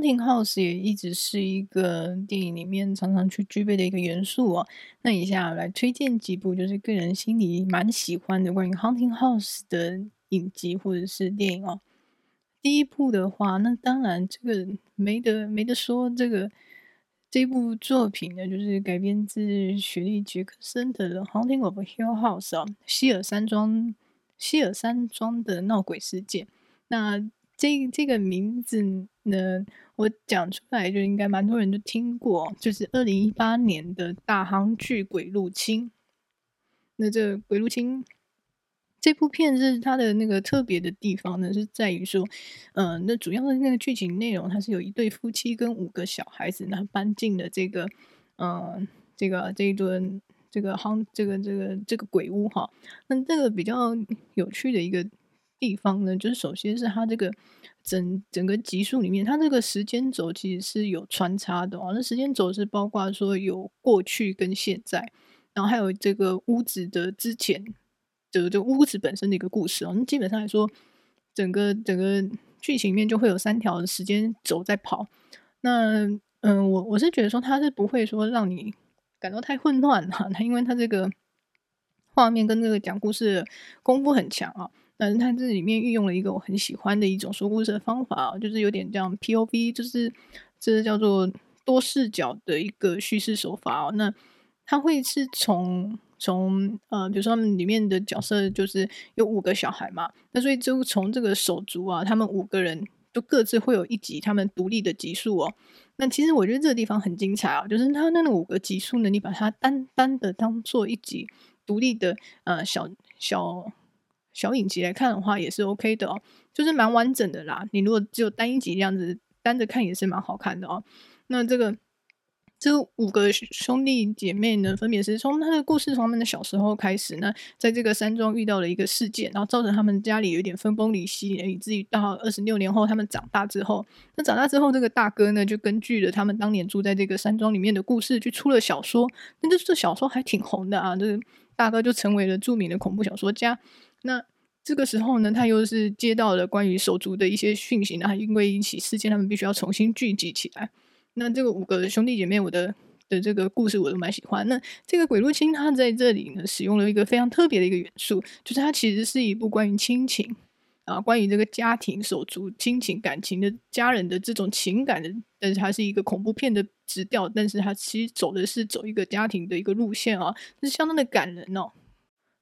Haunting House 也一直是一个电影里面常常去具备的一个元素哦。那以下来推荐几部，就是个人心里蛮喜欢的关于 Hunting House 的影集或者是电影哦。第一部的话，那当然这个没得没得说，这个这部作品呢，就是改编自雪莉·杰克森的《Hunting of Hill House》啊，希尔山庄希尔山庄的闹鬼事件。那这这个名字呢，我讲出来就应该蛮多人都听过，就是二零一八年的大夯剧《鬼入侵》。那这《鬼入侵》这部片是它的那个特别的地方呢，是在于说，嗯、那主要的那个剧情内容，它是有一对夫妻跟五个小孩子呢搬进了这个，嗯、这个这一顿这个夯这个这个这个鬼屋哈。那这个比较有趣的一个。地方呢，就是首先是它这个整整个集数里面，它这个时间轴其实是有穿插的哦。那时间轴是包括说有过去跟现在，然后还有这个屋子的之前的这个屋子本身的一个故事哦。那基本上来说，整个整个剧情里面就会有三条时间轴在跑。那嗯，我我是觉得说它是不会说让你感到太混乱哈，它 因为它这个画面跟这个讲故事功夫很强啊。但是它这里面运用了一个我很喜欢的一种说故事的方法，就是有点这样 POV，就是这是叫做多视角的一个叙事手法哦。那它会是从从呃，比如说他们里面的角色就是有五个小孩嘛，那所以就从这个手足啊，他们五个人都各自会有一集他们独立的集数哦。那其实我觉得这个地方很精彩啊，就是他那五个集数呢，你把它单单的当做一集独立的呃小小。小影集来看的话也是 OK 的哦，就是蛮完整的啦。你如果只有单一集这样子单着看也是蛮好看的哦。那这个这五个兄弟姐妹呢，分别是从他的故事从他们的小时候开始呢，在这个山庄遇到了一个事件，然后造成他们家里有点分崩离析，以至于到二十六年后他们长大之后，那长大之后这个大哥呢就根据了他们当年住在这个山庄里面的故事去出了小说，那这这小说还挺红的啊，这个大哥就成为了著名的恐怖小说家。那这个时候呢，他又是接到了关于手足的一些讯息，那因为一起事件，他们必须要重新聚集起来。那这个五个兄弟姐妹，我的的这个故事我都蛮喜欢。那这个鬼入侵，它在这里呢，使用了一个非常特别的一个元素，就是它其实是一部关于亲情啊，关于这个家庭、手足、亲情、感情的家人的这种情感的，但是它是一个恐怖片的质调，但是它其实走的是走一个家庭的一个路线啊，是相当的感人哦。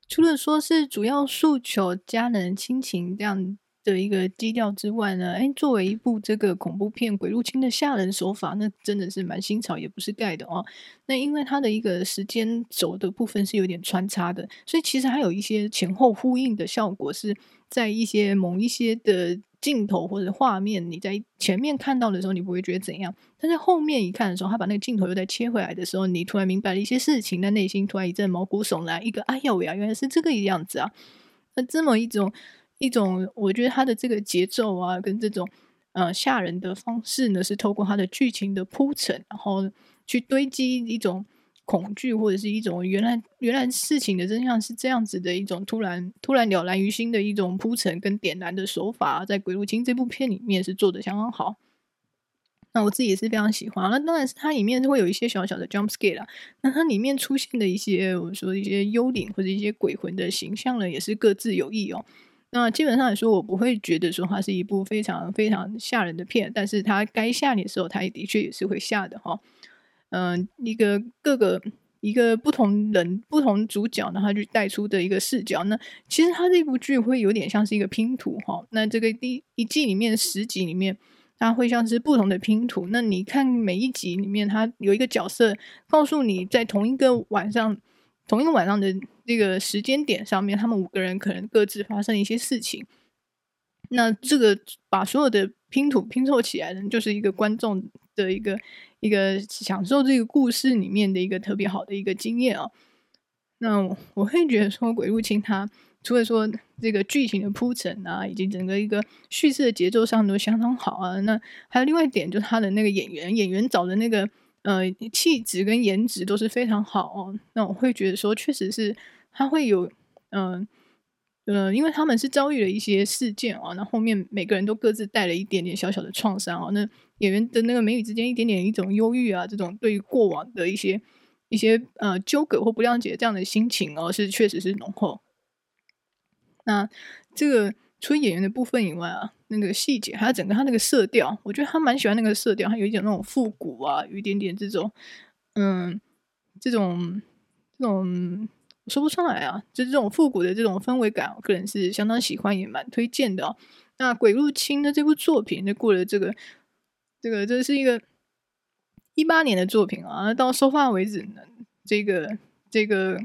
除了说是主要诉求家人亲情这样的一个基调之外呢，哎，作为一部这个恐怖片《鬼入侵》的吓人手法，那真的是蛮新潮，也不是盖的哦。那因为它的一个时间轴的部分是有点穿插的，所以其实还有一些前后呼应的效果，是在一些某一些的。镜头或者画面，你在前面看到的时候，你不会觉得怎样；但在后面一看的时候，他把那个镜头又再切回来的时候，你突然明白了一些事情，那内心突然一阵毛骨悚然，一个哎呀，原来是这个样子啊！那这么一种一种，我觉得他的这个节奏啊，跟这种呃吓人的方式呢，是透过他的剧情的铺陈，然后去堆积一种。恐惧或者是一种原来原来事情的真相是这样子的一种突然突然了然于心的一种铺陈跟点燃的手法，在《鬼入侵》这部片里面是做得相当好。那我自己也是非常喜欢。那当然是它里面会有一些小小的 jump scare 啦。那它里面出现的一些我们说一些幽灵或者一些鬼魂的形象呢，也是各自有异哦。那基本上来说，我不会觉得说它是一部非常非常吓人的片，但是它该吓你的时候，它也的确也是会吓的哈。嗯、一个各个一个不同人不同主角然后去带出的一个视角。那其实他这部剧会有点像是一个拼图哈。那这个第一季里面十集里面，它会像是不同的拼图。那你看每一集里面，它有一个角色告诉你，在同一个晚上，同一个晚上的这个时间点上面，他们五个人可能各自发生一些事情。那这个把所有的拼图拼凑起来呢，就是一个观众的一个。一个享受这个故事里面的一个特别好的一个经验啊，那我会觉得说《鬼入侵》它除了说这个剧情的铺陈啊，以及整个一个叙事的节奏上都相当好啊，那还有另外一点就是他的那个演员，演员找的那个呃气质跟颜值都是非常好哦。那我会觉得说，确实是他会有嗯、呃，因为他们是遭遇了一些事件啊，那后面每个人都各自带了一点点小小的创伤啊，那演员的那个眉宇之间一点点一种忧郁啊，这种对于过往的一些一些呃纠葛或不谅解这样的心情哦，是确实是浓厚。那这个除了演员的部分以外啊，那个细节还有整个他那个色调，我觉得他蛮喜欢那个色调，他有一点那种复古啊，有一点点这种嗯，这种这种说不上来啊，就是这种复古的这种氛围感，我个人是相当喜欢，也蛮推荐的哦。那《鬼入侵》的这部作品，就过了这个这个这是一个一八年的作品啊，到收发为止呢，这个这个。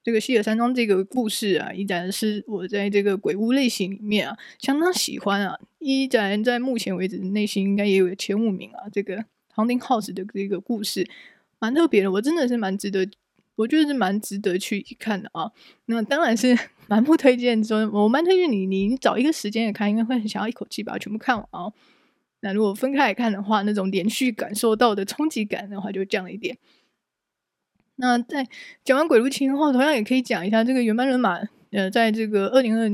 这个西尔山庄这个故事啊，依然是我在这个鬼屋类型里面啊相当喜欢啊。依然在目前为止内心应该也有前五名啊。这个 Haunting House 的这个故事蛮特别的，我真的是蛮值得，我觉得是蛮值得去一看的啊。那当然是 蛮不推荐，说我蛮推荐你，你找一个时间也看，应该会很想要一口气把它全部看完啊。那如果分开来看的话，那种连续感受到的冲击感的话，就降了一点。那在讲完《鬼入侵》后，同样也可以讲一下这个原班人马，呃，在这个二零二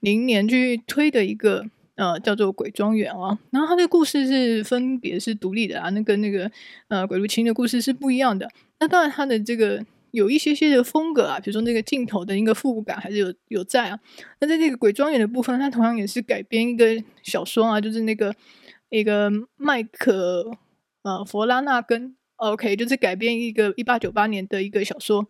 零年去推的一个呃叫做《鬼庄园》啊。然后它的故事是分别是独立的啊，那跟那个呃《鬼入侵》的故事是不一样的。那当然它的这个有一些些的风格啊，比如说那个镜头的一个复古感还是有有在啊。那在这个《鬼庄园》的部分，它同样也是改编一个小说啊，就是那个一个麦克呃弗拉纳根。OK，就是改编一个一八九八年的一个小说。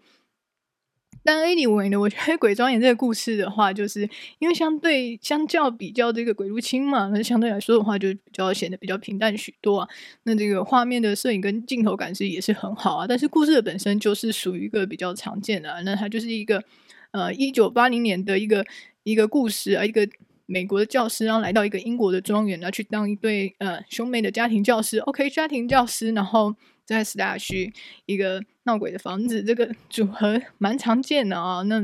但 anyway 呢，我觉得《鬼庄园》这个故事的话，就是因为相对相较比较这个《鬼入侵》嘛，那相对来说的话，就比较显得比较平淡许多啊。那这个画面的摄影跟镜头感是也是很好啊。但是故事的本身就是属于一个比较常见的啊，那它就是一个呃一九八零年的一个一个故事啊，一个。美国的教师，然后来到一个英国的庄园，然后去当一对呃兄妹的家庭教师。OK，家庭教师，然后在 Slash 一个闹鬼的房子，这个组合蛮常见的啊。那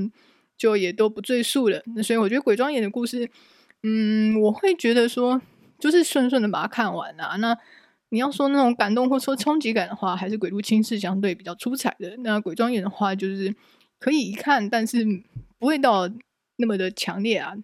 就也都不赘述了。那所以我觉得《鬼庄园》的故事，嗯，我会觉得说就是顺顺的把它看完啊。那你要说那种感动或说冲击感的话，还是《鬼入侵》是相对比较出彩的。那《鬼庄园》的话，就是可以一看，但是不会到那么的强烈啊。